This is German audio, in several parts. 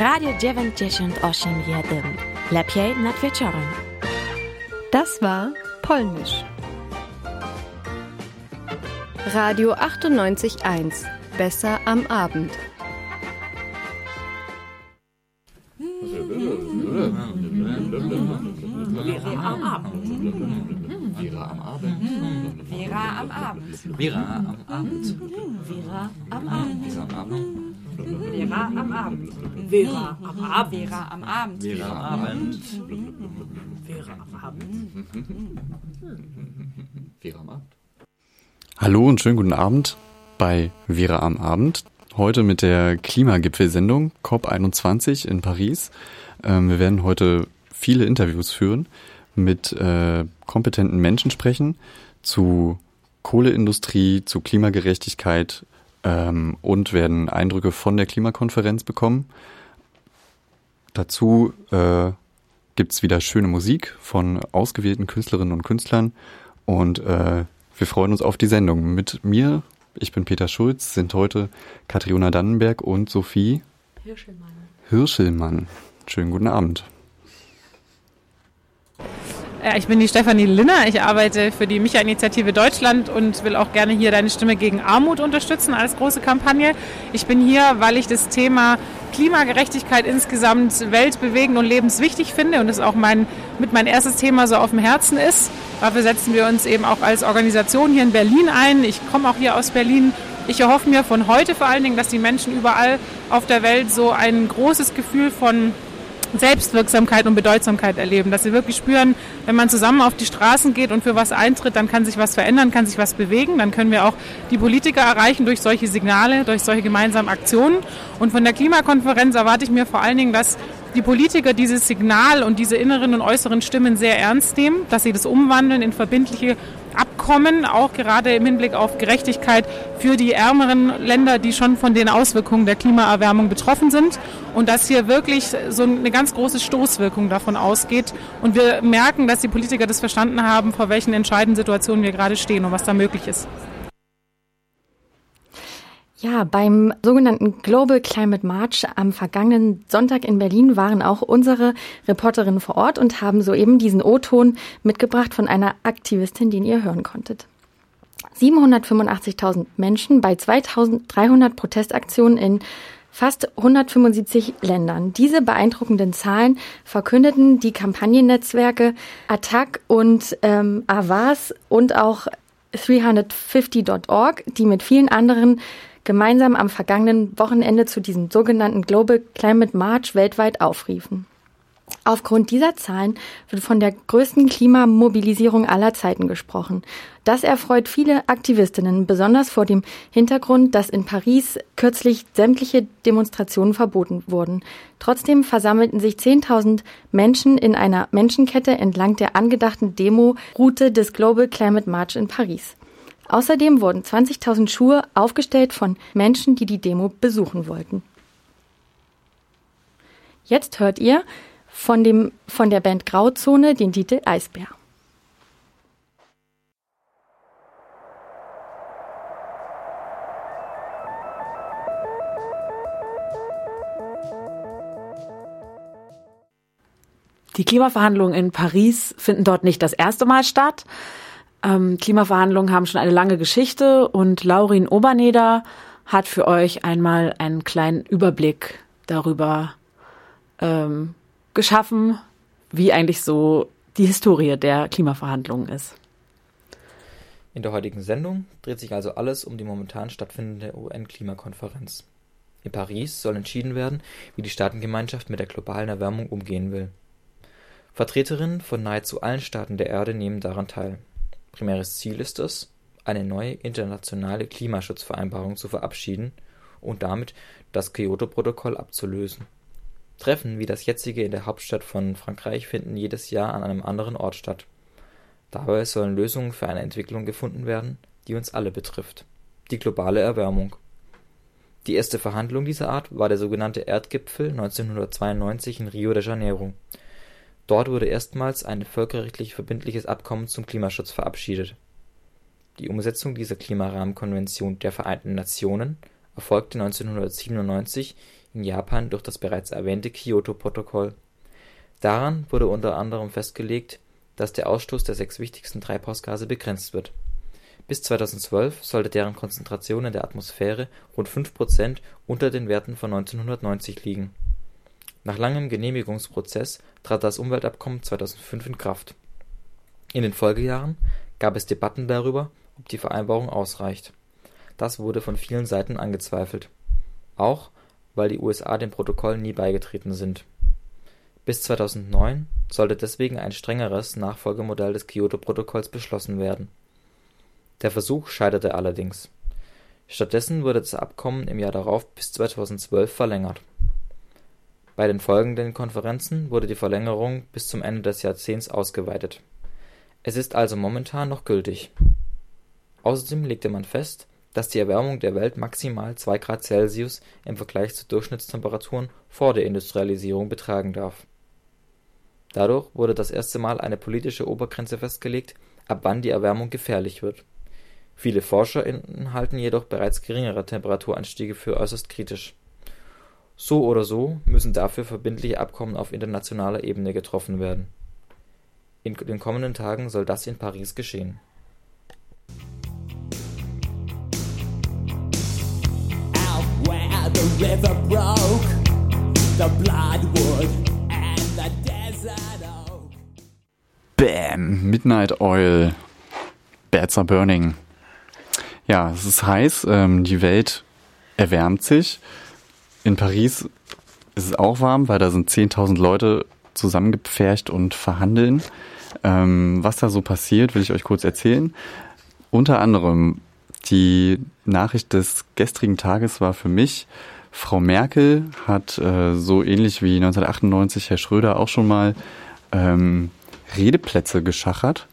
Radio 98 Lepiej nad wieczorem. Das war Polnisch. Radio 98.1. Besser am Abend. Vera am Abend. Vera am Abend. Vera am Abend. Vera am Abend. Vera am Abend. Vera am Abend. Vera am Abend. Vera am Abend. Vera am Abend. Vera am Abend. Vera am Abend. Vera am Abend. Hallo und schönen guten Abend bei Vera am Abend. Heute mit der Klimagipfelsendung COP21 in Paris. Ähm, wir werden heute viele Interviews führen, mit äh, kompetenten Menschen sprechen zu Kohleindustrie, zu Klimagerechtigkeit ähm, und werden Eindrücke von der Klimakonferenz bekommen. Dazu äh, gibt's wieder schöne Musik von ausgewählten Künstlerinnen und Künstlern und äh, wir freuen uns auf die Sendung. Mit mir, ich bin Peter Schulz, sind heute Katriona Dannenberg und Sophie Hirschelmann. Hirschelmann. Schönen guten Abend. Ich bin die Stefanie Linner. Ich arbeite für die Micha-Initiative Deutschland und will auch gerne hier deine Stimme gegen Armut unterstützen als große Kampagne. Ich bin hier, weil ich das Thema Klimagerechtigkeit insgesamt weltbewegend und lebenswichtig finde und es auch mein, mit mein erstes Thema so auf dem Herzen ist. Dafür setzen wir uns eben auch als Organisation hier in Berlin ein. Ich komme auch hier aus Berlin. Ich erhoffe mir von heute vor allen Dingen, dass die Menschen überall auf der Welt so ein großes Gefühl von Selbstwirksamkeit und Bedeutsamkeit erleben, dass sie wirklich spüren, wenn man zusammen auf die Straßen geht und für was eintritt, dann kann sich was verändern, kann sich was bewegen, dann können wir auch die Politiker erreichen durch solche Signale, durch solche gemeinsamen Aktionen. Und von der Klimakonferenz erwarte ich mir vor allen Dingen, dass die Politiker dieses Signal und diese inneren und äußeren Stimmen sehr ernst nehmen, dass sie das umwandeln in verbindliche Abkommen, auch gerade im Hinblick auf Gerechtigkeit für die ärmeren Länder, die schon von den Auswirkungen der Klimaerwärmung betroffen sind. Und dass hier wirklich so eine ganz große Stoßwirkung davon ausgeht. Und wir merken, dass die Politiker das verstanden haben, vor welchen entscheidenden Situationen wir gerade stehen und was da möglich ist. Ja, beim sogenannten Global Climate March am vergangenen Sonntag in Berlin waren auch unsere Reporterinnen vor Ort und haben soeben diesen O-Ton mitgebracht von einer Aktivistin, den ihr hören konntet. 785.000 Menschen bei 2300 Protestaktionen in fast 175 Ländern. Diese beeindruckenden Zahlen verkündeten die Kampagnennetzwerke Attac und ähm, Avas und auch 350.org, die mit vielen anderen gemeinsam am vergangenen Wochenende zu diesem sogenannten Global Climate March weltweit aufriefen. Aufgrund dieser Zahlen wird von der größten Klimamobilisierung aller Zeiten gesprochen. Das erfreut viele Aktivistinnen, besonders vor dem Hintergrund, dass in Paris kürzlich sämtliche Demonstrationen verboten wurden. Trotzdem versammelten sich 10.000 Menschen in einer Menschenkette entlang der angedachten Demo-Route des Global Climate March in Paris. Außerdem wurden 20.000 Schuhe aufgestellt von Menschen, die die Demo besuchen wollten. Jetzt hört ihr von, dem, von der Band Grauzone den Titel Eisbär. Die Klimaverhandlungen in Paris finden dort nicht das erste Mal statt. Ähm, Klimaverhandlungen haben schon eine lange Geschichte und Laurin Oberneder hat für euch einmal einen kleinen Überblick darüber ähm, geschaffen, wie eigentlich so die Historie der Klimaverhandlungen ist. In der heutigen Sendung dreht sich also alles um die momentan stattfindende UN-Klimakonferenz. In Paris soll entschieden werden, wie die Staatengemeinschaft mit der globalen Erwärmung umgehen will. Vertreterinnen von nahezu allen Staaten der Erde nehmen daran teil. Primäres Ziel ist es, eine neue internationale Klimaschutzvereinbarung zu verabschieden und damit das Kyoto-Protokoll abzulösen. Treffen wie das jetzige in der Hauptstadt von Frankreich finden jedes Jahr an einem anderen Ort statt. Dabei sollen Lösungen für eine Entwicklung gefunden werden, die uns alle betrifft. Die globale Erwärmung. Die erste Verhandlung dieser Art war der sogenannte Erdgipfel 1992 in Rio de Janeiro. Dort wurde erstmals ein völkerrechtlich verbindliches Abkommen zum Klimaschutz verabschiedet. Die Umsetzung dieser Klimarahmenkonvention der Vereinten Nationen erfolgte 1997 in Japan durch das bereits erwähnte Kyoto-Protokoll. Daran wurde unter anderem festgelegt, dass der Ausstoß der sechs wichtigsten Treibhausgase begrenzt wird. Bis 2012 sollte deren Konzentration in der Atmosphäre rund 5 Prozent unter den Werten von 1990 liegen. Nach langem Genehmigungsprozess trat das Umweltabkommen 2005 in Kraft. In den Folgejahren gab es Debatten darüber, ob die Vereinbarung ausreicht. Das wurde von vielen Seiten angezweifelt. Auch weil die USA dem Protokoll nie beigetreten sind. Bis 2009 sollte deswegen ein strengeres Nachfolgemodell des Kyoto-Protokolls beschlossen werden. Der Versuch scheiterte allerdings. Stattdessen wurde das Abkommen im Jahr darauf bis 2012 verlängert. Bei den folgenden Konferenzen wurde die Verlängerung bis zum Ende des Jahrzehnts ausgeweitet. Es ist also momentan noch gültig. Außerdem legte man fest, dass die Erwärmung der Welt maximal 2 Grad Celsius im Vergleich zu Durchschnittstemperaturen vor der Industrialisierung betragen darf. Dadurch wurde das erste Mal eine politische Obergrenze festgelegt, ab wann die Erwärmung gefährlich wird. Viele ForscherInnen halten jedoch bereits geringere Temperaturanstiege für äußerst kritisch. So oder so müssen dafür verbindliche Abkommen auf internationaler Ebene getroffen werden. In den kommenden Tagen soll das in Paris geschehen. Bam, Midnight Oil, Bats are burning. Ja, es ist heiß, ähm, die Welt erwärmt sich. In Paris ist es auch warm, weil da sind 10.000 Leute zusammengepfercht und verhandeln. Ähm, was da so passiert, will ich euch kurz erzählen. Unter anderem die Nachricht des gestrigen Tages war für mich, Frau Merkel hat äh, so ähnlich wie 1998 Herr Schröder auch schon mal ähm, Redeplätze geschachert.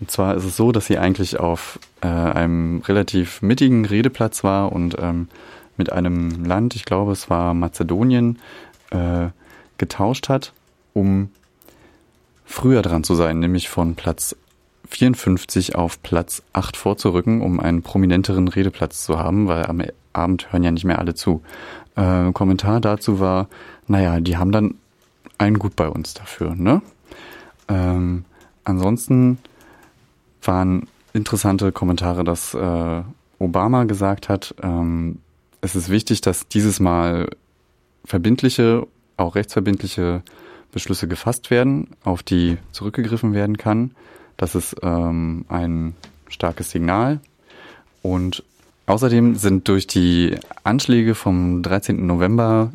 Und zwar ist es so, dass sie eigentlich auf äh, einem relativ mittigen Redeplatz war und ähm, mit einem Land, ich glaube es war Mazedonien, äh, getauscht hat, um früher dran zu sein, nämlich von Platz 54 auf Platz 8 vorzurücken, um einen prominenteren Redeplatz zu haben, weil am Abend hören ja nicht mehr alle zu. Äh, Kommentar dazu war, naja, die haben dann einen gut bei uns dafür, ne? Ähm, ansonsten waren interessante Kommentare, dass äh, Obama gesagt hat, ähm, es ist wichtig, dass dieses Mal verbindliche, auch rechtsverbindliche Beschlüsse gefasst werden, auf die zurückgegriffen werden kann. Das ist ähm, ein starkes Signal. Und außerdem sind durch die Anschläge vom 13. November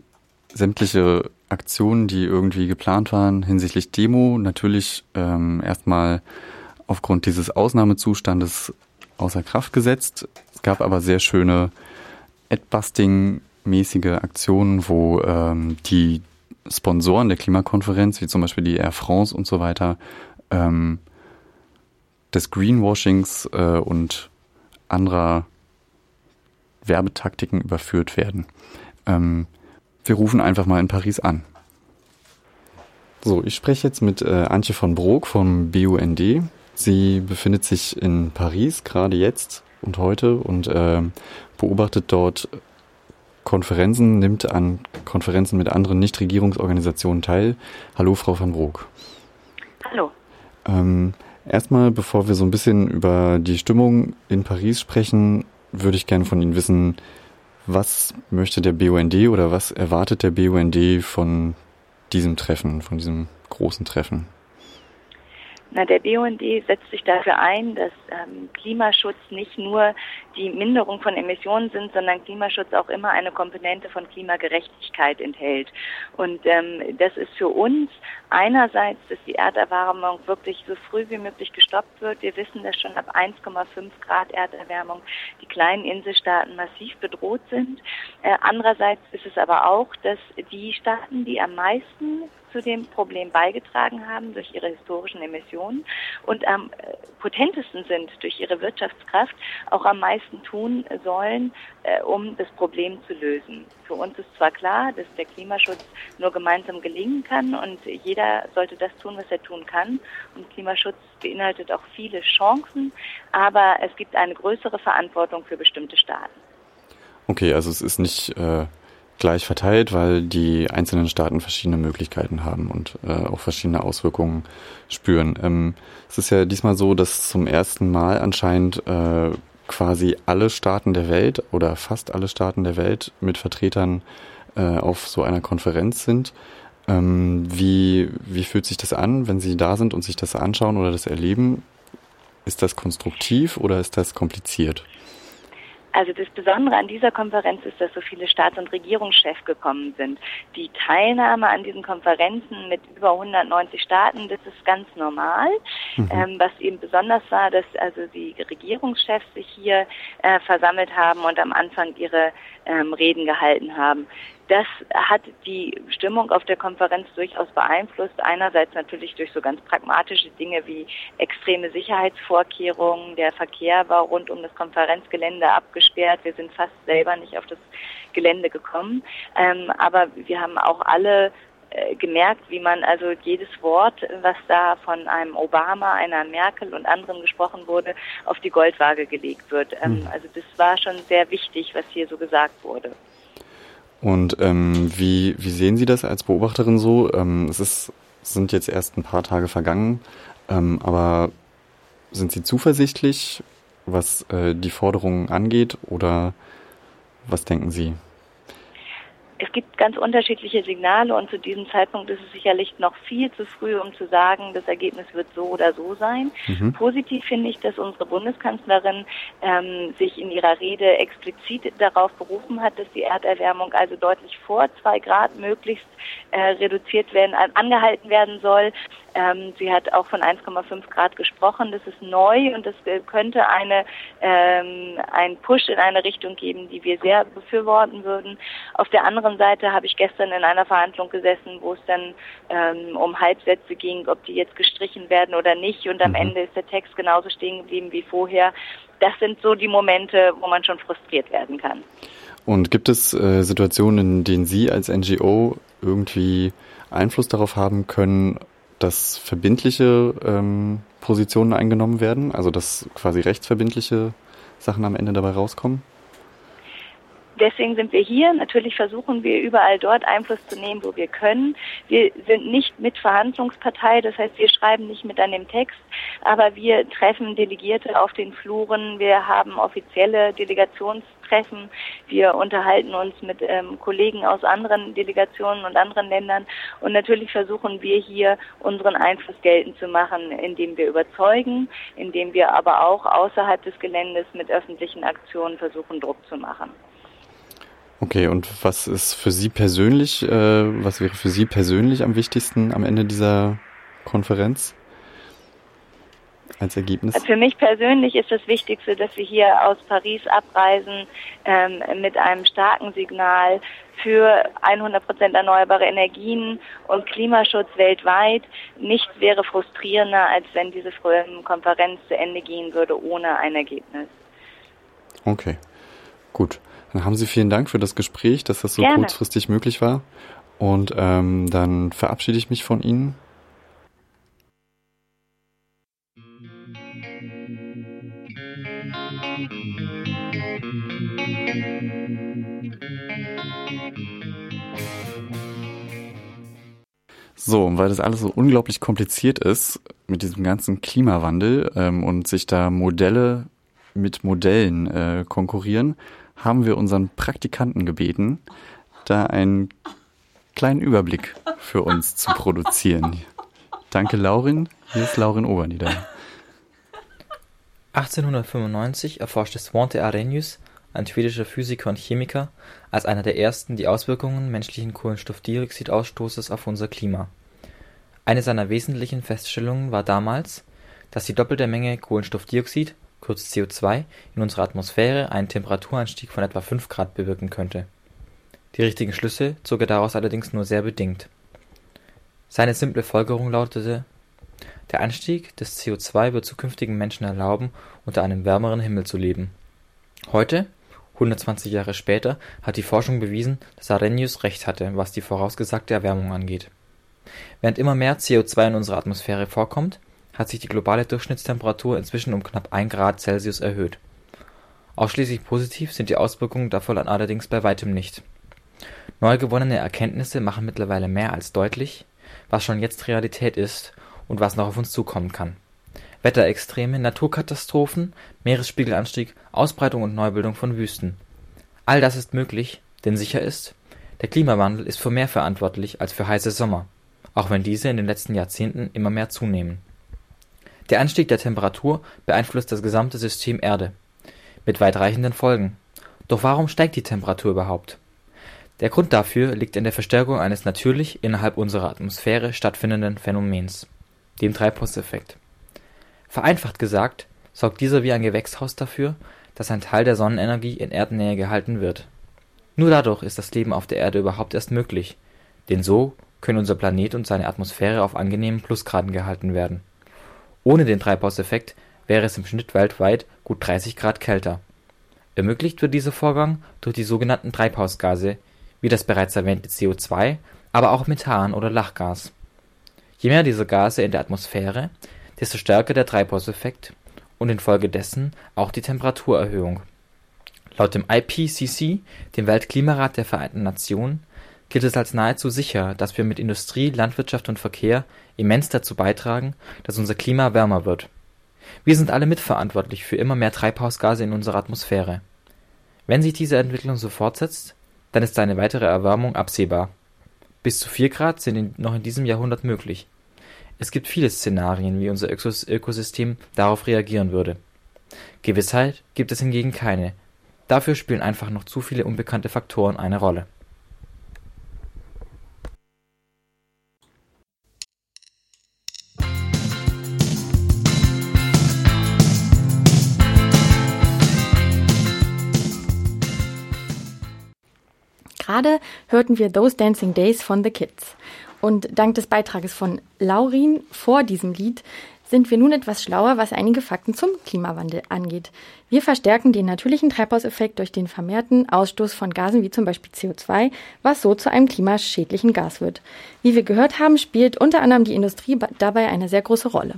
sämtliche Aktionen, die irgendwie geplant waren hinsichtlich Demo, natürlich ähm, erstmal aufgrund dieses Ausnahmezustandes außer Kraft gesetzt. Es gab aber sehr schöne Adbusting-mäßige Aktionen, wo ähm, die Sponsoren der Klimakonferenz, wie zum Beispiel die Air France und so weiter, ähm, des Greenwashings äh, und anderer Werbetaktiken überführt werden. Ähm, wir rufen einfach mal in Paris an. So, ich spreche jetzt mit äh, Antje von Brok vom BUND. Sie befindet sich in Paris gerade jetzt und heute und äh, beobachtet dort Konferenzen, nimmt an Konferenzen mit anderen Nichtregierungsorganisationen teil. Hallo, Frau van Brok. Hallo. Ähm, Erstmal, bevor wir so ein bisschen über die Stimmung in Paris sprechen, würde ich gerne von Ihnen wissen, was möchte der BUND oder was erwartet der BUND von diesem Treffen, von diesem großen Treffen? Na, der BUND setzt sich dafür ein, dass ähm, Klimaschutz nicht nur die Minderung von Emissionen sind, sondern Klimaschutz auch immer eine Komponente von Klimagerechtigkeit enthält. Und ähm, das ist für uns einerseits, dass die Erderwärmung wirklich so früh wie möglich gestoppt wird. Wir wissen, dass schon ab 1,5 Grad Erderwärmung die kleinen Inselstaaten massiv bedroht sind. Äh, andererseits ist es aber auch, dass die Staaten, die am meisten zu dem Problem beigetragen haben durch ihre historischen Emissionen und am äh, potentesten sind durch ihre Wirtschaftskraft, auch am meisten tun sollen, äh, um das Problem zu lösen. Für uns ist zwar klar, dass der Klimaschutz nur gemeinsam gelingen kann und jeder sollte das tun, was er tun kann. Und Klimaschutz beinhaltet auch viele Chancen, aber es gibt eine größere Verantwortung für bestimmte Staaten. Okay, also es ist nicht äh, gleich verteilt, weil die einzelnen Staaten verschiedene Möglichkeiten haben und äh, auch verschiedene Auswirkungen spüren. Ähm, es ist ja diesmal so, dass zum ersten Mal anscheinend äh, quasi alle Staaten der Welt oder fast alle Staaten der Welt mit Vertretern äh, auf so einer Konferenz sind. Ähm, wie, wie fühlt sich das an, wenn Sie da sind und sich das anschauen oder das erleben? Ist das konstruktiv oder ist das kompliziert? Also das Besondere an dieser Konferenz ist, dass so viele Staats- und Regierungschefs gekommen sind. Die Teilnahme an diesen Konferenzen mit über 190 Staaten, das ist ganz normal. Mhm. Ähm, was eben besonders war, dass also die Regierungschefs sich hier äh, versammelt haben und am Anfang ihre ähm, Reden gehalten haben. Das hat die Stimmung auf der Konferenz durchaus beeinflusst. Einerseits natürlich durch so ganz pragmatische Dinge wie extreme Sicherheitsvorkehrungen. Der Verkehr war rund um das Konferenzgelände abgesperrt. Wir sind fast selber nicht auf das Gelände gekommen. Ähm, aber wir haben auch alle äh, gemerkt, wie man also jedes Wort, was da von einem Obama, einer Merkel und anderen gesprochen wurde, auf die Goldwaage gelegt wird. Ähm, hm. Also das war schon sehr wichtig, was hier so gesagt wurde. Und ähm, wie, wie sehen Sie das als Beobachterin so? Ähm, es ist, sind jetzt erst ein paar Tage vergangen, ähm, aber sind Sie zuversichtlich, was äh, die Forderungen angeht oder was denken Sie? Es gibt ganz unterschiedliche Signale und zu diesem Zeitpunkt ist es sicherlich noch viel zu früh, um zu sagen, das Ergebnis wird so oder so sein. Mhm. Positiv finde ich, dass unsere Bundeskanzlerin ähm, sich in ihrer Rede explizit darauf berufen hat, dass die Erderwärmung also deutlich vor zwei Grad möglichst äh, reduziert werden, angehalten werden soll. Ähm, sie hat auch von 1,5 Grad gesprochen. Das ist neu und das äh, könnte eine, ähm, ein Push in eine Richtung geben, die wir sehr befürworten würden. Auf der anderen Seite habe ich gestern in einer Verhandlung gesessen, wo es dann ähm, um Halbsätze ging, ob die jetzt gestrichen werden oder nicht. Und am mhm. Ende ist der Text genauso stehen geblieben wie vorher. Das sind so die Momente, wo man schon frustriert werden kann. Und gibt es äh, Situationen, in denen Sie als NGO irgendwie Einfluss darauf haben können, dass verbindliche ähm, Positionen eingenommen werden, also dass quasi rechtsverbindliche Sachen am Ende dabei rauskommen? Deswegen sind wir hier. Natürlich versuchen wir überall dort Einfluss zu nehmen, wo wir können. Wir sind nicht mit Verhandlungspartei, das heißt, wir schreiben nicht mit an dem Text, aber wir treffen Delegierte auf den Fluren. Wir haben offizielle Delegationstreffen. Wir unterhalten uns mit ähm, Kollegen aus anderen Delegationen und anderen Ländern. Und natürlich versuchen wir hier unseren Einfluss geltend zu machen, indem wir überzeugen, indem wir aber auch außerhalb des Geländes mit öffentlichen Aktionen versuchen, Druck zu machen. Okay, und was ist für Sie persönlich, äh, was wäre für Sie persönlich am wichtigsten am Ende dieser Konferenz als Ergebnis? Für mich persönlich ist das Wichtigste, dass wir hier aus Paris abreisen ähm, mit einem starken Signal für 100 Prozent erneuerbare Energien und Klimaschutz weltweit. Nichts wäre frustrierender, als wenn diese Konferenz zu Ende gehen würde ohne ein Ergebnis. Okay, gut. Dann haben Sie vielen Dank für das Gespräch, dass das so Gerne. kurzfristig möglich war. Und ähm, dann verabschiede ich mich von Ihnen. So, und weil das alles so unglaublich kompliziert ist mit diesem ganzen Klimawandel ähm, und sich da Modelle mit Modellen äh, konkurrieren, haben wir unseren Praktikanten gebeten, da einen kleinen Überblick für uns zu produzieren. Danke, Laurin. Hier ist Laurin Obernieder. 1895 erforschte Svante Arrhenius, ein schwedischer Physiker und Chemiker, als einer der ersten die Auswirkungen menschlichen Kohlenstoffdioxidausstoßes auf unser Klima. Eine seiner wesentlichen Feststellungen war damals, dass die doppelte Menge Kohlenstoffdioxid kurz CO2, in unserer Atmosphäre einen Temperaturanstieg von etwa 5 Grad bewirken könnte. Die richtigen Schlüsse zog er daraus allerdings nur sehr bedingt. Seine simple Folgerung lautete: Der Anstieg des CO2 wird zukünftigen Menschen erlauben, unter einem wärmeren Himmel zu leben. Heute, 120 Jahre später, hat die Forschung bewiesen, dass Arrhenius recht hatte, was die vorausgesagte Erwärmung angeht. Während immer mehr CO2 in unserer Atmosphäre vorkommt hat sich die globale Durchschnittstemperatur inzwischen um knapp 1 Grad Celsius erhöht. Ausschließlich positiv sind die Auswirkungen davon allerdings bei weitem nicht. Neu gewonnene Erkenntnisse machen mittlerweile mehr als deutlich, was schon jetzt Realität ist und was noch auf uns zukommen kann. Wetterextreme, Naturkatastrophen, Meeresspiegelanstieg, Ausbreitung und Neubildung von Wüsten. All das ist möglich, denn sicher ist, der Klimawandel ist für mehr verantwortlich als für heiße Sommer, auch wenn diese in den letzten Jahrzehnten immer mehr zunehmen. Der Anstieg der Temperatur beeinflusst das gesamte System Erde, mit weitreichenden Folgen. Doch warum steigt die Temperatur überhaupt? Der Grund dafür liegt in der Verstärkung eines natürlich innerhalb unserer Atmosphäre stattfindenden Phänomens, dem Treibhauseffekt. Vereinfacht gesagt sorgt dieser wie ein Gewächshaus dafür, dass ein Teil der Sonnenenergie in Erdnähe gehalten wird. Nur dadurch ist das Leben auf der Erde überhaupt erst möglich, denn so können unser Planet und seine Atmosphäre auf angenehmen Plusgraden gehalten werden. Ohne den Treibhauseffekt wäre es im Schnitt weltweit gut 30 Grad kälter. Ermöglicht wird dieser Vorgang durch die sogenannten Treibhausgase, wie das bereits erwähnte CO2, aber auch Methan oder Lachgas. Je mehr dieser Gase in der Atmosphäre, desto stärker der Treibhauseffekt und infolgedessen auch die Temperaturerhöhung. Laut dem IPCC, dem Weltklimarat der Vereinten Nationen, gilt es als nahezu sicher, dass wir mit Industrie, Landwirtschaft und Verkehr immens dazu beitragen, dass unser Klima wärmer wird. Wir sind alle mitverantwortlich für immer mehr Treibhausgase in unserer Atmosphäre. Wenn sich diese Entwicklung so fortsetzt, dann ist eine weitere Erwärmung absehbar. Bis zu 4 Grad sind noch in diesem Jahrhundert möglich. Es gibt viele Szenarien, wie unser Ökosystem darauf reagieren würde. Gewissheit gibt es hingegen keine. Dafür spielen einfach noch zu viele unbekannte Faktoren eine Rolle. Gerade hörten wir Those Dancing Days von The Kids. Und dank des Beitrages von Laurin vor diesem Lied sind wir nun etwas schlauer, was einige Fakten zum Klimawandel angeht. Wir verstärken den natürlichen Treibhauseffekt durch den vermehrten Ausstoß von Gasen wie zum Beispiel CO2, was so zu einem klimaschädlichen Gas wird. Wie wir gehört haben, spielt unter anderem die Industrie dabei eine sehr große Rolle.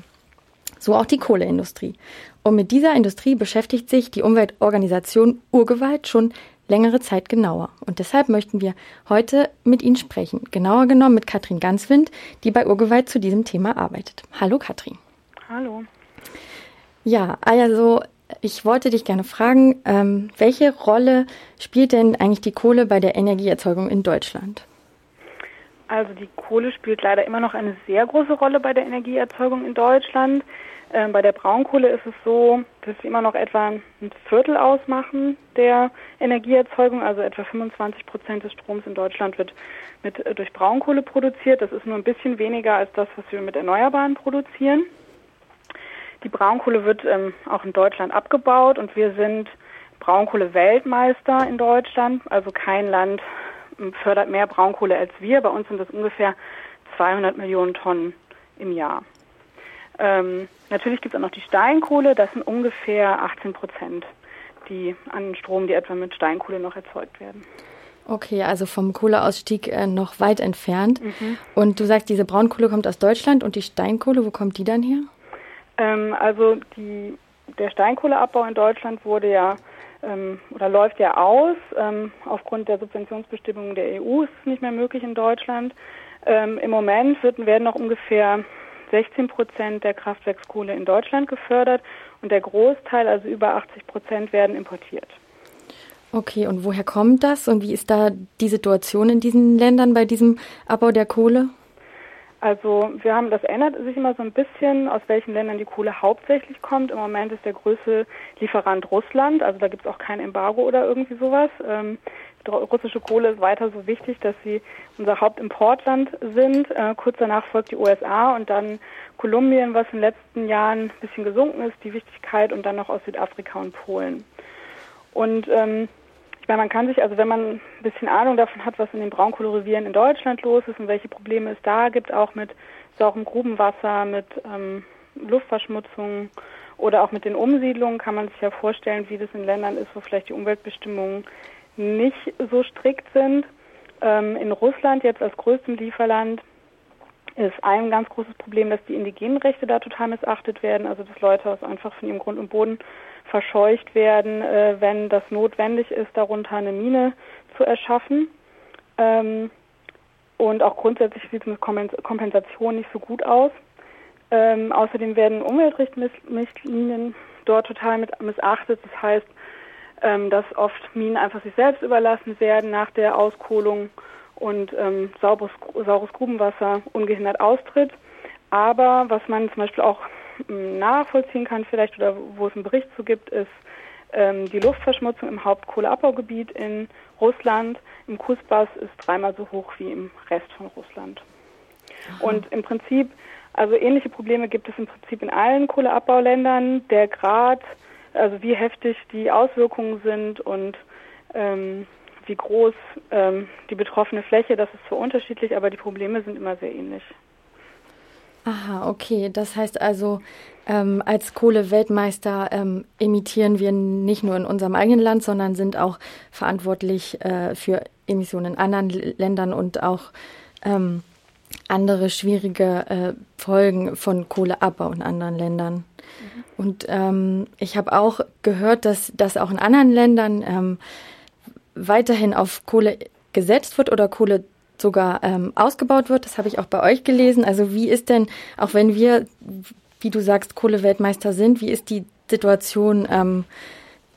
So auch die Kohleindustrie. Und mit dieser Industrie beschäftigt sich die Umweltorganisation Urgewalt schon längere Zeit genauer. Und deshalb möchten wir heute mit Ihnen sprechen. Genauer genommen mit Katrin Ganswind, die bei Urgewalt zu diesem Thema arbeitet. Hallo Katrin. Hallo. Ja, also ich wollte dich gerne fragen, ähm, welche Rolle spielt denn eigentlich die Kohle bei der Energieerzeugung in Deutschland? Also die Kohle spielt leider immer noch eine sehr große Rolle bei der Energieerzeugung in Deutschland. Ähm, bei der Braunkohle ist es so, dass sie immer noch etwa ein Viertel ausmachen der Energieerzeugung, also etwa 25 Prozent des Stroms in Deutschland wird mit, äh, durch Braunkohle produziert. Das ist nur ein bisschen weniger als das, was wir mit Erneuerbaren produzieren. Die Braunkohle wird ähm, auch in Deutschland abgebaut und wir sind Braunkohle-Weltmeister in Deutschland. Also kein Land ähm, fördert mehr Braunkohle als wir. Bei uns sind das ungefähr 200 Millionen Tonnen im Jahr. Ähm, natürlich gibt es auch noch die Steinkohle, das sind ungefähr 18 Prozent, die an Strom, die etwa mit Steinkohle noch erzeugt werden. Okay, also vom Kohleausstieg äh, noch weit entfernt. Mhm. Und du sagst, diese Braunkohle kommt aus Deutschland und die Steinkohle, wo kommt die dann her? Ähm, also die, der Steinkohleabbau in Deutschland wurde ja ähm, oder läuft ja aus. Ähm, aufgrund der Subventionsbestimmungen der EU ist es nicht mehr möglich in Deutschland. Ähm, Im Moment wird, werden noch ungefähr 16 Prozent der Kraftwerkskohle in Deutschland gefördert und der Großteil, also über 80 Prozent, werden importiert. Okay, und woher kommt das und wie ist da die Situation in diesen Ländern bei diesem Abbau der Kohle? Also wir haben, das ändert sich immer so ein bisschen, aus welchen Ländern die Kohle hauptsächlich kommt. Im Moment ist der größte Lieferant Russland, also da gibt es auch kein Embargo oder irgendwie sowas. Ähm, russische Kohle ist weiter so wichtig, dass sie unser Hauptimportland sind. Äh, kurz danach folgt die USA und dann Kolumbien, was in den letzten Jahren ein bisschen gesunken ist, die Wichtigkeit, und dann noch aus Südafrika und Polen. Und ähm, ich meine, man kann sich, also wenn man ein bisschen Ahnung davon hat, was in den Braunkohlerevieren in Deutschland los ist und welche Probleme es da gibt, auch mit saurem Grubenwasser, mit ähm, Luftverschmutzung oder auch mit den Umsiedlungen, kann man sich ja vorstellen, wie das in Ländern ist, wo vielleicht die Umweltbestimmungen nicht so strikt sind. Ähm, in Russland jetzt als größtem Lieferland ist ein ganz großes Problem, dass die indigenen Rechte da total missachtet werden, also dass Leute aus einfach von ihrem Grund und Boden verscheucht werden, äh, wenn das notwendig ist, darunter eine Mine zu erschaffen. Ähm, und auch grundsätzlich sieht es mit Kompensation nicht so gut aus. Ähm, außerdem werden Umweltrichtlinien dort total missachtet. Das heißt, ähm, dass oft Minen einfach sich selbst überlassen werden nach der Auskohlung und ähm, sauberes, saures Grubenwasser ungehindert austritt. Aber was man zum Beispiel auch ähm, nachvollziehen kann vielleicht oder wo es einen Bericht zu gibt, ist ähm, die Luftverschmutzung im Hauptkohleabbaugebiet in Russland. Im Kusbass ist dreimal so hoch wie im Rest von Russland. Aha. Und im Prinzip, also ähnliche Probleme gibt es im Prinzip in allen Kohleabbauländern. Der Grad, also wie heftig die Auswirkungen sind und ähm, wie groß ähm, die betroffene Fläche, das ist zwar unterschiedlich, aber die Probleme sind immer sehr ähnlich. Aha, okay. Das heißt also, ähm, als Kohle-Weltmeister ähm, emittieren wir nicht nur in unserem eigenen Land, sondern sind auch verantwortlich äh, für Emissionen in anderen Ländern und auch ähm, andere schwierige äh, Folgen von Kohleabbau in anderen Ländern. Mhm. Und ähm, ich habe auch gehört, dass, dass auch in anderen Ländern ähm, weiterhin auf Kohle gesetzt wird oder Kohle sogar ähm, ausgebaut wird. Das habe ich auch bei euch gelesen. Also wie ist denn, auch wenn wir, wie du sagst, Kohleweltmeister sind, wie ist die Situation ähm,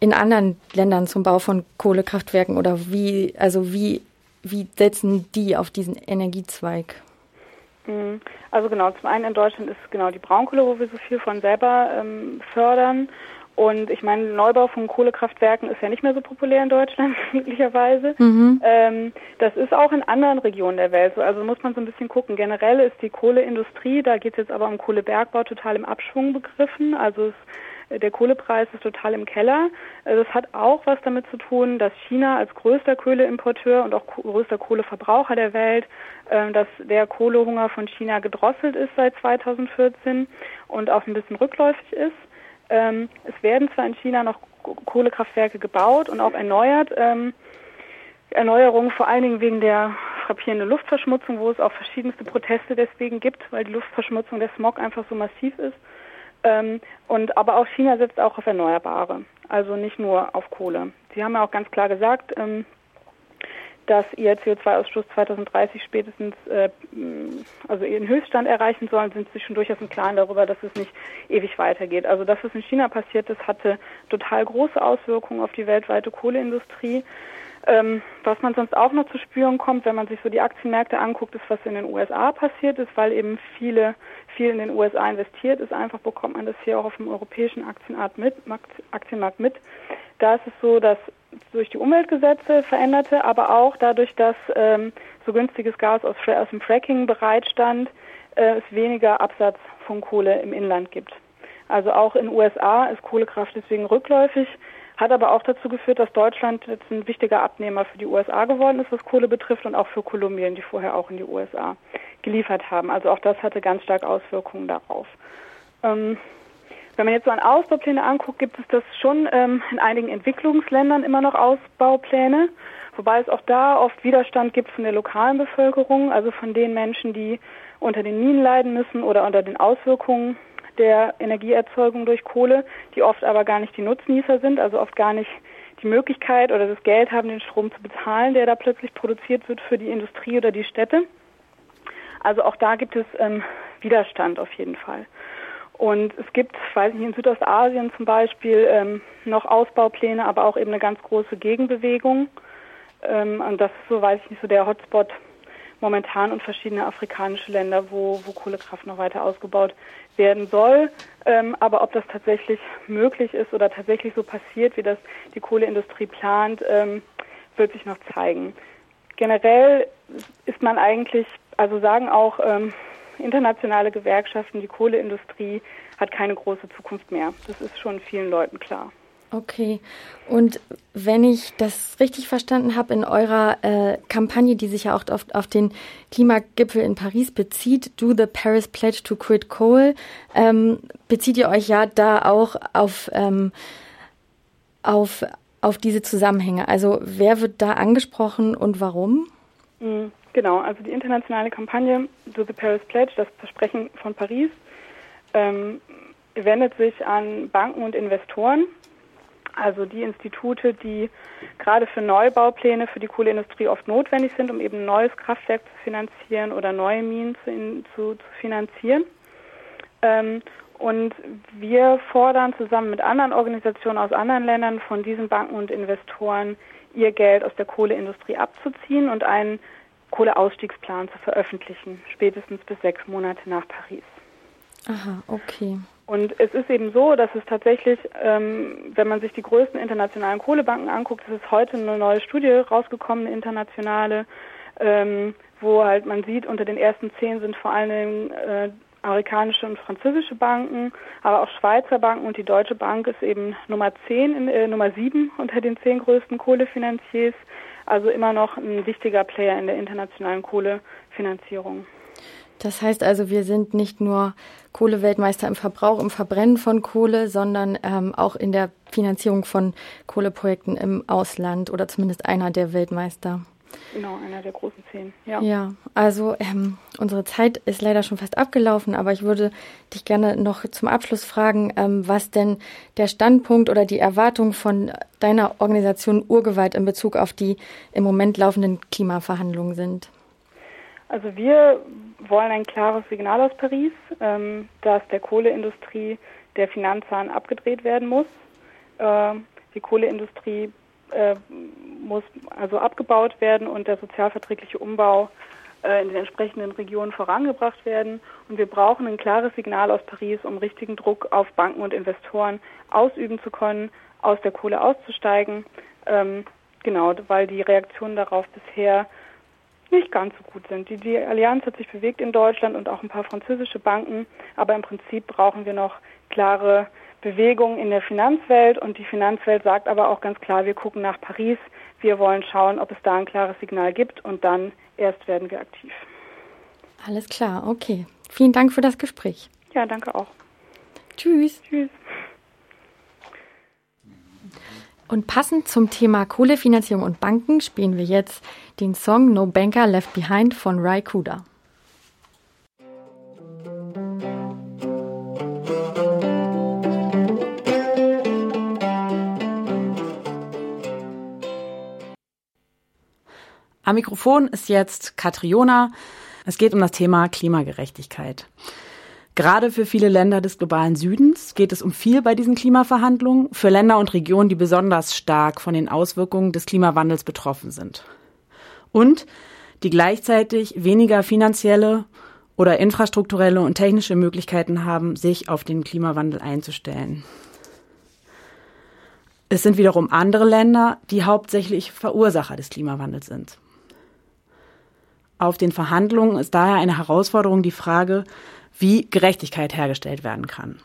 in anderen Ländern zum Bau von Kohlekraftwerken oder wie, also wie, wie setzen die auf diesen Energiezweig? Mhm. Also genau, zum einen in Deutschland ist genau die Braunkohle, wo wir so viel von selber ähm, fördern. Und ich meine, Neubau von Kohlekraftwerken ist ja nicht mehr so populär in Deutschland, möglicherweise. Mhm. Ähm, das ist auch in anderen Regionen der Welt so. Also muss man so ein bisschen gucken. Generell ist die Kohleindustrie, da geht es jetzt aber um Kohlebergbau, total im Abschwung begriffen. Also es, der Kohlepreis ist total im Keller. Also das hat auch was damit zu tun, dass China als größter Kohleimporteur und auch größter Kohleverbraucher der Welt, äh, dass der Kohlehunger von China gedrosselt ist seit 2014 und auch ein bisschen rückläufig ist. Ähm, es werden zwar in China noch Kohlekraftwerke gebaut und auch erneuert. Ähm, Erneuerungen vor allen Dingen wegen der frappierenden Luftverschmutzung, wo es auch verschiedenste Proteste deswegen gibt, weil die Luftverschmutzung, der Smog einfach so massiv ist. Ähm, und aber auch China setzt auch auf Erneuerbare, also nicht nur auf Kohle. Sie haben ja auch ganz klar gesagt, ähm, dass ihr CO2-Ausstoß 2030 spätestens äh, also ihren Höchststand erreichen sollen, sind sie schon durchaus im Klaren darüber, dass es nicht ewig weitergeht. Also das, was in China passiert ist, hatte total große Auswirkungen auf die weltweite Kohleindustrie. Ähm, was man sonst auch noch zu spüren kommt, wenn man sich so die Aktienmärkte anguckt, ist, was in den USA passiert ist, weil eben viele, viel in den USA investiert ist. Einfach bekommt man das hier auch auf dem europäischen Aktienmarkt mit. Aktienmarkt mit. Da ist es so, dass durch die Umweltgesetze veränderte, aber auch dadurch, dass ähm, so günstiges Gas aus, aus dem Fracking bereitstand, äh, es weniger Absatz von Kohle im Inland gibt. Also auch in USA ist Kohlekraft deswegen rückläufig, hat aber auch dazu geführt, dass Deutschland jetzt ein wichtiger Abnehmer für die USA geworden ist, was Kohle betrifft, und auch für Kolumbien, die vorher auch in die USA geliefert haben. Also auch das hatte ganz stark Auswirkungen darauf. Ähm, wenn man jetzt so an Ausbaupläne anguckt, gibt es das schon ähm, in einigen Entwicklungsländern immer noch Ausbaupläne, wobei es auch da oft Widerstand gibt von der lokalen Bevölkerung, also von den Menschen, die unter den Minen leiden müssen oder unter den Auswirkungen der Energieerzeugung durch Kohle, die oft aber gar nicht die Nutznießer sind, also oft gar nicht die Möglichkeit oder das Geld haben, den Strom zu bezahlen, der da plötzlich produziert wird für die Industrie oder die Städte. Also auch da gibt es ähm, Widerstand auf jeden Fall. Und es gibt, weiß nicht, in Südostasien zum Beispiel ähm, noch Ausbaupläne, aber auch eben eine ganz große Gegenbewegung. Ähm, und das ist so, weiß ich nicht, so der Hotspot momentan und verschiedene afrikanische Länder, wo, wo Kohlekraft noch weiter ausgebaut werden soll. Ähm, aber ob das tatsächlich möglich ist oder tatsächlich so passiert, wie das die Kohleindustrie plant, ähm, wird sich noch zeigen. Generell ist man eigentlich, also sagen auch ähm, internationale Gewerkschaften, die Kohleindustrie hat keine große Zukunft mehr. Das ist schon vielen Leuten klar. Okay. Und wenn ich das richtig verstanden habe, in eurer äh, Kampagne, die sich ja auch auf, auf, den Klimagipfel in Paris bezieht, Do the Paris Pledge to Quit Coal, ähm, bezieht ihr euch ja da auch auf, ähm, auf, auf diese Zusammenhänge. Also wer wird da angesprochen und warum? Mhm. Genau, also die internationale Kampagne Do the Paris Pledge, das Versprechen von Paris, ähm, wendet sich an Banken und Investoren, Also die Institute, die gerade für Neubaupläne für die Kohleindustrie oft notwendig sind, um eben neues Kraftwerk zu finanzieren oder neue Minen zu, in, zu, zu finanzieren. Ähm, und wir fordern zusammen mit anderen Organisationen aus anderen Ländern von diesen Banken und Investoren, ihr Geld aus der Kohleindustrie abzuziehen und einen Kohleausstiegsplan zu veröffentlichen, spätestens bis sechs Monate nach Paris. Aha, okay. Und es ist eben so, dass es tatsächlich, ähm, wenn man sich die größten internationalen Kohlebanken anguckt, es ist heute eine neue Studie rausgekommen, eine internationale, ähm, wo halt man sieht, unter den ersten zehn sind vor allen Dingen äh, amerikanische und französische Banken, aber auch Schweizer Banken und die Deutsche Bank ist eben Nummer zehn, äh, Nummer sieben unter den zehn größten Kohlefinanziers, also immer noch ein wichtiger Player in der internationalen Kohlefinanzierung. Das heißt also, wir sind nicht nur Kohleweltmeister im Verbrauch, im Verbrennen von Kohle, sondern ähm, auch in der Finanzierung von Kohleprojekten im Ausland oder zumindest einer der Weltmeister. Genau, einer der großen zehn. Ja, ja also ähm, unsere Zeit ist leider schon fast abgelaufen, aber ich würde dich gerne noch zum Abschluss fragen, ähm, was denn der Standpunkt oder die Erwartung von deiner Organisation Urgewalt in Bezug auf die im Moment laufenden Klimaverhandlungen sind. Also wir wollen ein klares Signal aus Paris, ähm, dass der Kohleindustrie der Finanzhahn abgedreht werden muss. Äh, die Kohleindustrie äh, muss also abgebaut werden und der sozialverträgliche Umbau äh, in den entsprechenden Regionen vorangebracht werden. Und wir brauchen ein klares Signal aus Paris, um richtigen Druck auf Banken und Investoren ausüben zu können, aus der Kohle auszusteigen. Ähm, genau, weil die Reaktionen darauf bisher nicht ganz so gut sind. Die, die Allianz hat sich bewegt in Deutschland und auch ein paar französische Banken, aber im Prinzip brauchen wir noch klare Bewegungen in der Finanzwelt und die Finanzwelt sagt aber auch ganz klar, wir gucken nach Paris, wir wollen schauen, ob es da ein klares Signal gibt und dann erst werden wir aktiv. Alles klar, okay. Vielen Dank für das Gespräch. Ja, danke auch. Tschüss. Tschüss. Und passend zum Thema Kohlefinanzierung und Banken spielen wir jetzt den Song No Banker Left Behind von Rai Kuda. Am Mikrofon ist jetzt Katriona. Es geht um das Thema Klimagerechtigkeit. Gerade für viele Länder des globalen Südens geht es um viel bei diesen Klimaverhandlungen, für Länder und Regionen, die besonders stark von den Auswirkungen des Klimawandels betroffen sind. Und die gleichzeitig weniger finanzielle oder infrastrukturelle und technische Möglichkeiten haben, sich auf den Klimawandel einzustellen. Es sind wiederum andere Länder, die hauptsächlich Verursacher des Klimawandels sind. Auf den Verhandlungen ist daher eine Herausforderung die Frage, wie Gerechtigkeit hergestellt werden kann.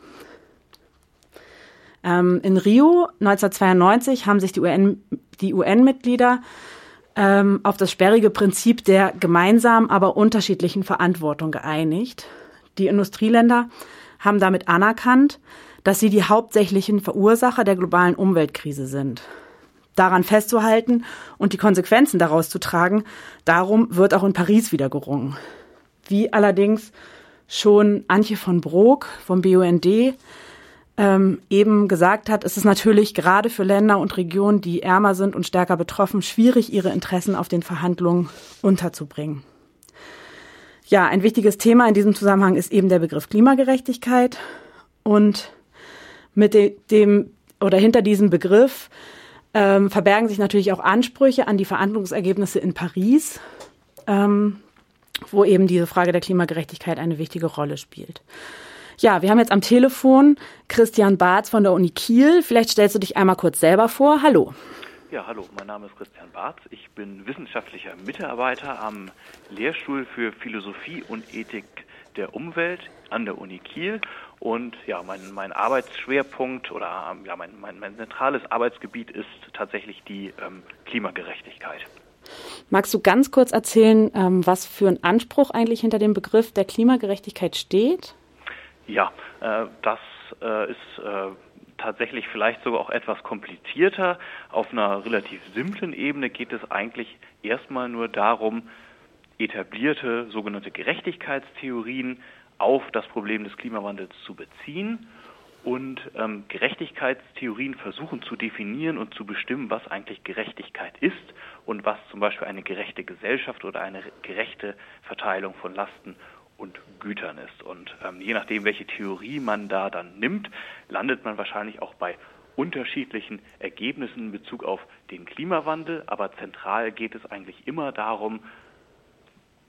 Ähm, in Rio 1992 haben sich die UN, UN-Mitglieder ähm, auf das sperrige Prinzip der gemeinsamen, aber unterschiedlichen Verantwortung geeinigt. Die Industrieländer haben damit anerkannt, dass sie die hauptsächlichen Verursacher der globalen Umweltkrise sind. Daran festzuhalten und die Konsequenzen daraus zu tragen, darum wird auch in Paris wieder gerungen. Wie allerdings schon Antje von Brok vom BUND ähm, eben gesagt hat, ist es natürlich gerade für Länder und Regionen, die ärmer sind und stärker betroffen, schwierig, ihre Interessen auf den Verhandlungen unterzubringen. Ja, ein wichtiges Thema in diesem Zusammenhang ist eben der Begriff Klimagerechtigkeit und mit dem oder hinter diesem Begriff ähm, verbergen sich natürlich auch Ansprüche an die Verhandlungsergebnisse in Paris. Ähm, wo eben diese Frage der Klimagerechtigkeit eine wichtige Rolle spielt. Ja, wir haben jetzt am Telefon Christian Barth von der Uni Kiel. Vielleicht stellst du dich einmal kurz selber vor. Hallo. Ja, hallo, mein Name ist Christian Barth. Ich bin wissenschaftlicher Mitarbeiter am Lehrstuhl für Philosophie und Ethik der Umwelt an der Uni Kiel. Und ja, mein, mein Arbeitsschwerpunkt oder ja, mein, mein, mein zentrales Arbeitsgebiet ist tatsächlich die ähm, Klimagerechtigkeit. Magst du ganz kurz erzählen, ähm, was für ein Anspruch eigentlich hinter dem Begriff der Klimagerechtigkeit steht? Ja, äh, das äh, ist äh, tatsächlich vielleicht sogar auch etwas komplizierter. Auf einer relativ simplen Ebene geht es eigentlich erstmal nur darum, etablierte sogenannte Gerechtigkeitstheorien auf das Problem des Klimawandels zu beziehen und ähm, Gerechtigkeitstheorien versuchen zu definieren und zu bestimmen, was eigentlich Gerechtigkeit ist und was zum Beispiel eine gerechte Gesellschaft oder eine gerechte Verteilung von Lasten und Gütern ist. Und ähm, je nachdem, welche Theorie man da dann nimmt, landet man wahrscheinlich auch bei unterschiedlichen Ergebnissen in Bezug auf den Klimawandel. Aber zentral geht es eigentlich immer darum,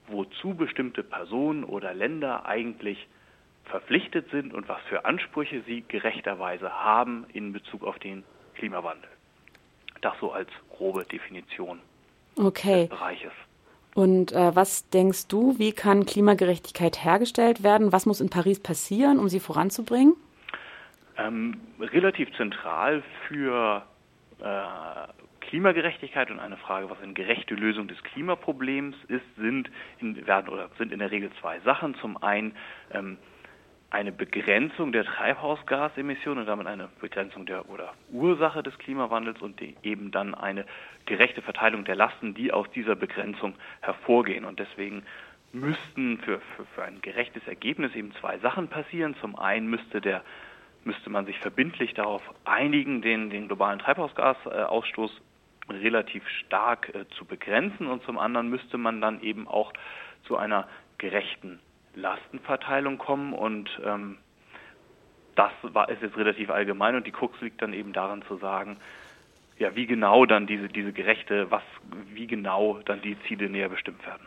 wozu bestimmte Personen oder Länder eigentlich verpflichtet sind und was für Ansprüche sie gerechterweise haben in Bezug auf den Klimawandel. Das so als grobe Definition okay. des Bereiches. Und äh, was denkst du, wie kann Klimagerechtigkeit hergestellt werden? Was muss in Paris passieren, um sie voranzubringen? Ähm, relativ zentral für äh, Klimagerechtigkeit und eine Frage, was eine gerechte Lösung des Klimaproblems ist, sind in, werden oder sind in der Regel zwei Sachen. Zum einen ähm, eine Begrenzung der Treibhausgasemissionen und damit eine Begrenzung der oder Ursache des Klimawandels und eben dann eine gerechte Verteilung der Lasten, die aus dieser Begrenzung hervorgehen. Und deswegen müssten für, für, für ein gerechtes Ergebnis eben zwei Sachen passieren. Zum einen müsste der müsste man sich verbindlich darauf einigen, den, den globalen Treibhausgasausstoß relativ stark äh, zu begrenzen und zum anderen müsste man dann eben auch zu einer gerechten Lastenverteilung kommen und ähm, das war, ist jetzt relativ allgemein und die Krux liegt dann eben daran zu sagen, ja, wie genau dann diese, diese gerechte, was, wie genau dann die Ziele näher bestimmt werden.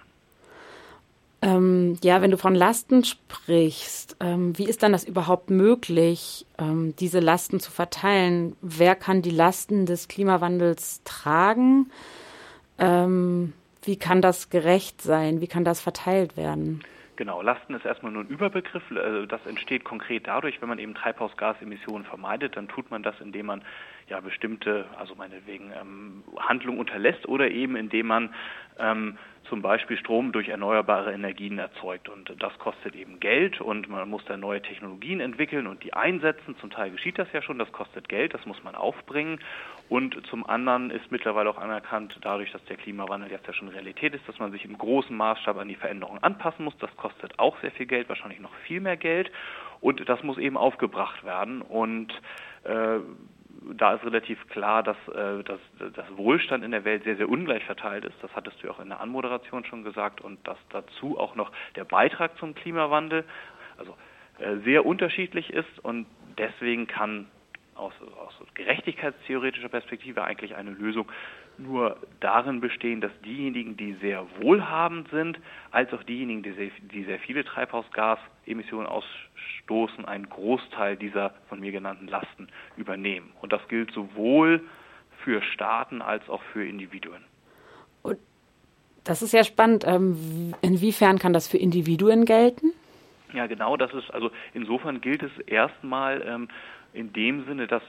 Ähm, ja, wenn du von Lasten sprichst, ähm, wie ist dann das überhaupt möglich, ähm, diese Lasten zu verteilen? Wer kann die Lasten des Klimawandels tragen? Ähm, wie kann das gerecht sein? Wie kann das verteilt werden? Genau, Lasten ist erstmal nur ein Überbegriff. Also das entsteht konkret dadurch, wenn man eben Treibhausgasemissionen vermeidet, dann tut man das, indem man ja bestimmte, also meinetwegen ähm, Handlungen unterlässt oder eben indem man ähm, zum Beispiel Strom durch erneuerbare Energien erzeugt. Und das kostet eben Geld und man muss da neue Technologien entwickeln und die einsetzen. Zum Teil geschieht das ja schon, das kostet Geld, das muss man aufbringen. Und zum anderen ist mittlerweile auch anerkannt, dadurch, dass der Klimawandel jetzt ja schon Realität ist, dass man sich im großen Maßstab an die Veränderungen anpassen muss. Das kostet auch sehr viel Geld, wahrscheinlich noch viel mehr Geld. Und das muss eben aufgebracht werden. Und äh, da ist relativ klar, dass, äh, dass das Wohlstand in der Welt sehr, sehr ungleich verteilt ist. Das hattest du auch in der Anmoderation schon gesagt. Und dass dazu auch noch der Beitrag zum Klimawandel also äh, sehr unterschiedlich ist. Und deswegen kann aus, aus gerechtigkeitstheoretischer Perspektive eigentlich eine Lösung nur darin bestehen, dass diejenigen, die sehr wohlhabend sind, als auch diejenigen, die sehr, die sehr viele Treibhausgasemissionen ausstoßen, einen Großteil dieser von mir genannten Lasten übernehmen. Und das gilt sowohl für Staaten als auch für Individuen. Und das ist ja spannend. Ähm, inwiefern kann das für Individuen gelten? Ja, genau, das ist, also insofern gilt es erstmal ähm, in dem Sinne, dass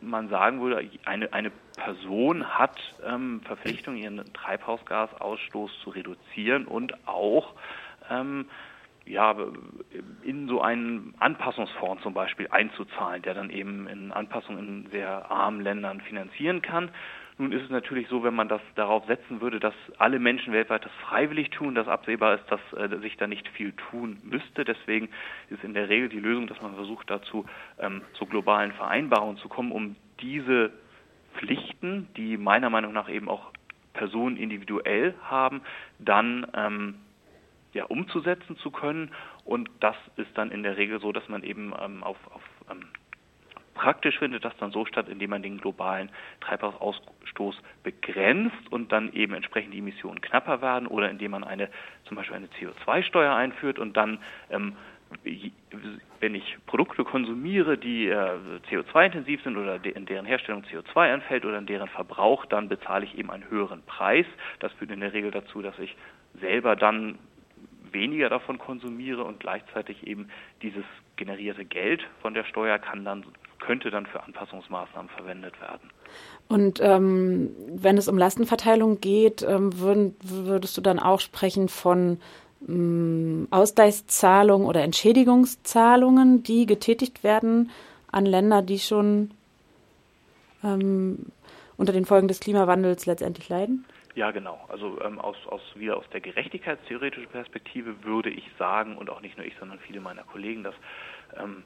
man sagen würde, eine, eine Person hat ähm, Verpflichtung, ihren Treibhausgasausstoß zu reduzieren und auch ähm, ja, in so einen Anpassungsfonds zum Beispiel einzuzahlen, der dann eben in Anpassungen in sehr armen Ländern finanzieren kann. Nun ist es natürlich so, wenn man das darauf setzen würde, dass alle Menschen weltweit das freiwillig tun, dass absehbar ist, dass äh, sich da nicht viel tun müsste. Deswegen ist in der Regel die Lösung, dass man versucht, dazu ähm, zu globalen Vereinbarungen zu kommen, um diese Pflichten, die meiner Meinung nach eben auch Personen individuell haben, dann ähm, ja, umzusetzen zu können. Und das ist dann in der Regel so, dass man eben ähm, auf, auf ähm, Praktisch findet das dann so statt, indem man den globalen Treibhausausstoß begrenzt und dann eben entsprechend die Emissionen knapper werden oder indem man eine zum Beispiel eine CO2-Steuer einführt und dann ähm, wenn ich Produkte konsumiere, die äh, CO2-intensiv sind oder de in deren Herstellung CO2 anfällt oder in deren Verbrauch, dann bezahle ich eben einen höheren Preis. Das führt in der Regel dazu, dass ich selber dann weniger davon konsumiere und gleichzeitig eben dieses generierte Geld von der Steuer kann dann könnte dann für Anpassungsmaßnahmen verwendet werden. Und ähm, wenn es um Lastenverteilung geht, ähm, würd, würdest du dann auch sprechen von ähm, Ausgleichszahlungen oder Entschädigungszahlungen, die getätigt werden an Länder, die schon ähm, unter den Folgen des Klimawandels letztendlich leiden? Ja, genau. Also ähm, aus, aus, wieder aus der gerechtigkeitstheoretischen Perspektive würde ich sagen, und auch nicht nur ich, sondern viele meiner Kollegen, dass ähm,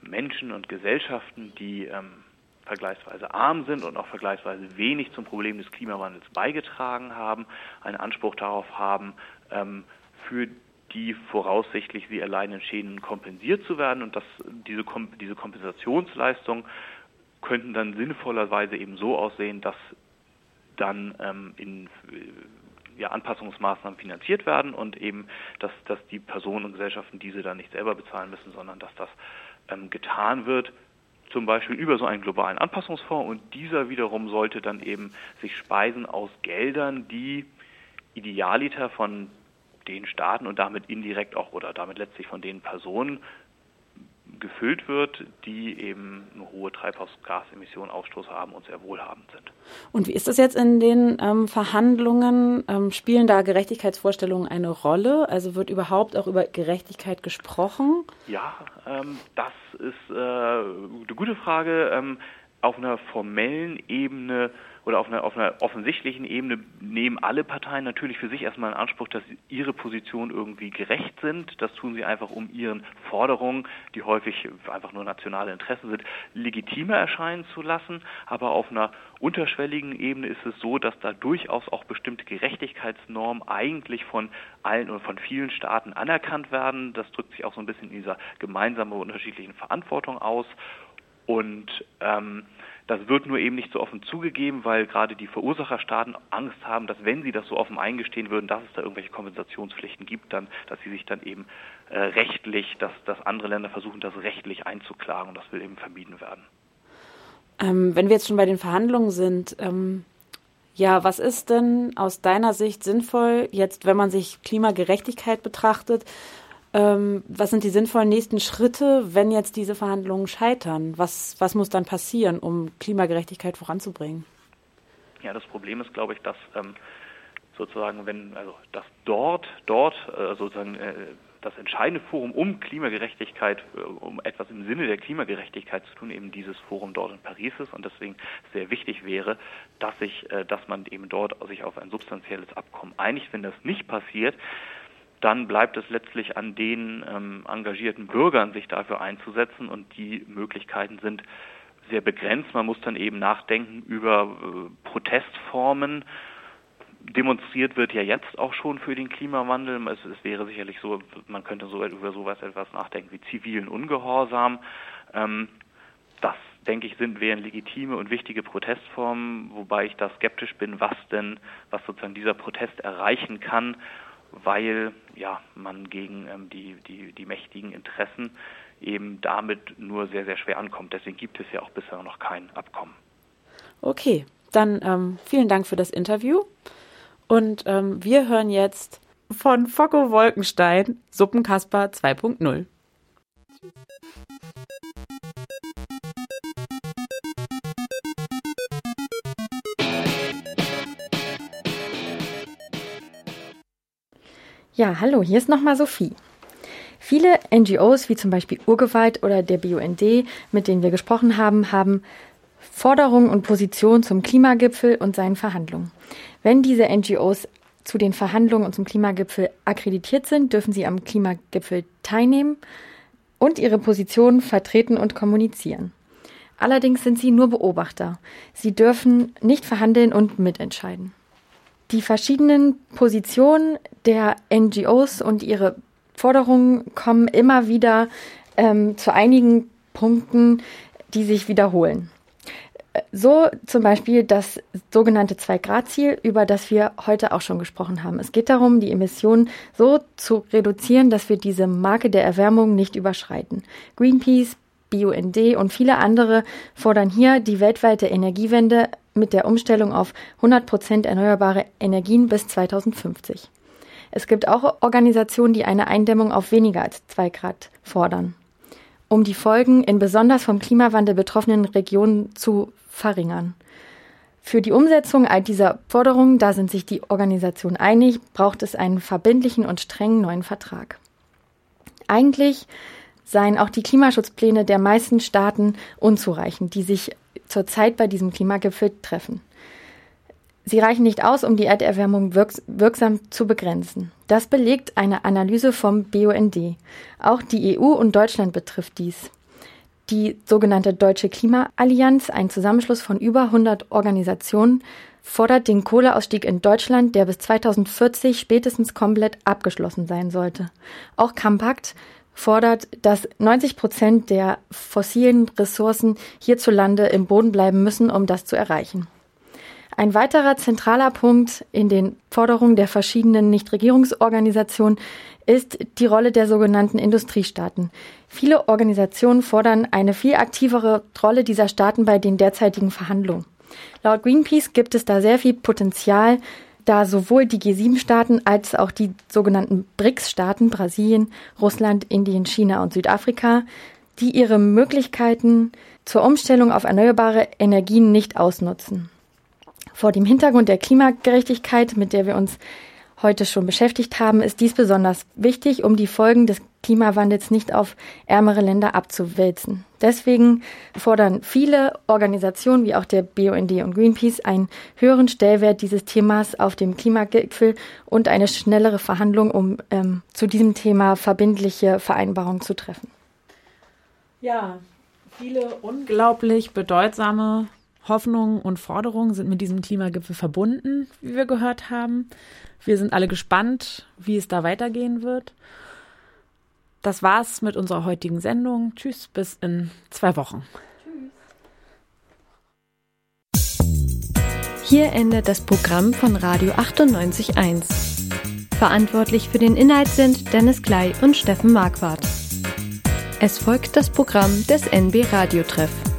Menschen und Gesellschaften, die ähm, vergleichsweise arm sind und auch vergleichsweise wenig zum Problem des Klimawandels beigetragen haben, einen Anspruch darauf haben, ähm, für die voraussichtlich sie erleidenden Schäden kompensiert zu werden und dass diese, diese Kompensationsleistung könnten dann sinnvollerweise eben so aussehen, dass dann ähm, in ja, Anpassungsmaßnahmen finanziert werden und eben, dass, dass die Personen und Gesellschaften diese dann nicht selber bezahlen müssen, sondern dass das ähm, getan wird, zum Beispiel über so einen globalen Anpassungsfonds. Und dieser wiederum sollte dann eben sich speisen aus Geldern, die idealiter von den Staaten und damit indirekt auch oder damit letztlich von den Personen gefüllt wird, die eben eine hohe Treibhausgasemission Ausstoß haben und sehr wohlhabend sind. Und wie ist das jetzt in den ähm, Verhandlungen? Ähm, spielen da Gerechtigkeitsvorstellungen eine Rolle? Also wird überhaupt auch über Gerechtigkeit gesprochen? Ja, ähm, das ist äh, eine gute Frage. Ähm, auf einer formellen Ebene oder auf einer, auf einer offensichtlichen Ebene nehmen alle Parteien natürlich für sich erstmal in Anspruch, dass ihre Positionen irgendwie gerecht sind. Das tun sie einfach, um ihren Forderungen, die häufig einfach nur nationale Interessen sind, legitimer erscheinen zu lassen. Aber auf einer unterschwelligen Ebene ist es so, dass da durchaus auch bestimmte Gerechtigkeitsnormen eigentlich von allen oder von vielen Staaten anerkannt werden. Das drückt sich auch so ein bisschen in dieser gemeinsamen unterschiedlichen Verantwortung aus. Und ähm, das wird nur eben nicht so offen zugegeben, weil gerade die Verursacherstaaten Angst haben, dass wenn sie das so offen eingestehen würden, dass es da irgendwelche Kompensationspflichten gibt, dann, dass sie sich dann eben äh, rechtlich, dass, dass andere Länder versuchen, das rechtlich einzuklagen und das will eben vermieden werden. Ähm, wenn wir jetzt schon bei den Verhandlungen sind, ähm, ja, was ist denn aus deiner Sicht sinnvoll, jetzt, wenn man sich Klimagerechtigkeit betrachtet? Ähm, was sind die sinnvollen nächsten Schritte, wenn jetzt diese Verhandlungen scheitern? Was, was muss dann passieren, um Klimagerechtigkeit voranzubringen? Ja, das Problem ist, glaube ich, dass ähm, sozusagen, wenn, also dass dort, dort äh, sozusagen äh, das entscheidende Forum um Klimagerechtigkeit, äh, um etwas im Sinne der Klimagerechtigkeit zu tun, eben dieses Forum dort in Paris ist und deswegen sehr wichtig wäre, dass sich, äh, dass man eben dort sich auf ein substanzielles Abkommen einigt. Wenn das nicht passiert, dann bleibt es letztlich an den ähm, engagierten Bürgern, sich dafür einzusetzen und die Möglichkeiten sind sehr begrenzt. Man muss dann eben nachdenken über äh, Protestformen. Demonstriert wird ja jetzt auch schon für den Klimawandel. Es, es wäre sicherlich so, man könnte so über sowas etwas nachdenken wie zivilen Ungehorsam. Ähm, das denke ich, sind, wären legitime und wichtige Protestformen, wobei ich da skeptisch bin, was denn, was sozusagen dieser Protest erreichen kann weil ja, man gegen ähm, die, die, die mächtigen Interessen eben damit nur sehr, sehr schwer ankommt. Deswegen gibt es ja auch bisher noch kein Abkommen. Okay, dann ähm, vielen Dank für das Interview. Und ähm, wir hören jetzt von Focko Wolkenstein Suppenkasper 2.0. Ja, hallo, hier ist nochmal Sophie. Viele NGOs, wie zum Beispiel Urgewalt oder der BUND, mit denen wir gesprochen haben, haben Forderungen und Positionen zum Klimagipfel und seinen Verhandlungen. Wenn diese NGOs zu den Verhandlungen und zum Klimagipfel akkreditiert sind, dürfen sie am Klimagipfel teilnehmen und ihre Positionen vertreten und kommunizieren. Allerdings sind sie nur Beobachter. Sie dürfen nicht verhandeln und mitentscheiden. Die verschiedenen Positionen der NGOs und ihre Forderungen kommen immer wieder ähm, zu einigen Punkten, die sich wiederholen. So zum Beispiel das sogenannte Zwei-Grad-Ziel, über das wir heute auch schon gesprochen haben. Es geht darum, die Emissionen so zu reduzieren, dass wir diese Marke der Erwärmung nicht überschreiten. Greenpeace, BUND und viele andere fordern hier die weltweite Energiewende mit der Umstellung auf 100 Prozent erneuerbare Energien bis 2050. Es gibt auch Organisationen, die eine Eindämmung auf weniger als zwei Grad fordern, um die Folgen in besonders vom Klimawandel betroffenen Regionen zu verringern. Für die Umsetzung all dieser Forderungen, da sind sich die Organisationen einig, braucht es einen verbindlichen und strengen neuen Vertrag. Eigentlich seien auch die Klimaschutzpläne der meisten Staaten unzureichend, die sich zurzeit bei diesem Klimagipfel treffen. Sie reichen nicht aus, um die Erderwärmung wirks wirksam zu begrenzen. Das belegt eine Analyse vom BUND. Auch die EU und Deutschland betrifft dies. Die sogenannte Deutsche Klimaallianz, ein Zusammenschluss von über 100 Organisationen, fordert den Kohleausstieg in Deutschland, der bis 2040 spätestens komplett abgeschlossen sein sollte. Auch Compact fordert, dass 90 Prozent der fossilen Ressourcen hierzulande im Boden bleiben müssen, um das zu erreichen. Ein weiterer zentraler Punkt in den Forderungen der verschiedenen Nichtregierungsorganisationen ist die Rolle der sogenannten Industriestaaten. Viele Organisationen fordern eine viel aktivere Rolle dieser Staaten bei den derzeitigen Verhandlungen. Laut Greenpeace gibt es da sehr viel Potenzial, da sowohl die G7-Staaten als auch die sogenannten BRICS-Staaten Brasilien, Russland, Indien, China und Südafrika, die ihre Möglichkeiten zur Umstellung auf erneuerbare Energien nicht ausnutzen. Vor dem Hintergrund der Klimagerechtigkeit, mit der wir uns heute schon beschäftigt haben, ist dies besonders wichtig, um die Folgen des Klimawandels nicht auf ärmere Länder abzuwälzen. Deswegen fordern viele Organisationen wie auch der BUND und Greenpeace einen höheren Stellwert dieses Themas auf dem Klimagipfel und eine schnellere Verhandlung, um ähm, zu diesem Thema verbindliche Vereinbarungen zu treffen. Ja, viele unglaublich bedeutsame Hoffnungen und Forderungen sind mit diesem Klimagipfel verbunden, wie wir gehört haben. Wir sind alle gespannt, wie es da weitergehen wird. Das war's mit unserer heutigen Sendung. Tschüss, bis in zwei Wochen. Hier endet das Programm von Radio 98.1. Verantwortlich für den Inhalt sind Dennis Klei und Steffen Marquardt. Es folgt das Programm des NB Radiotreff.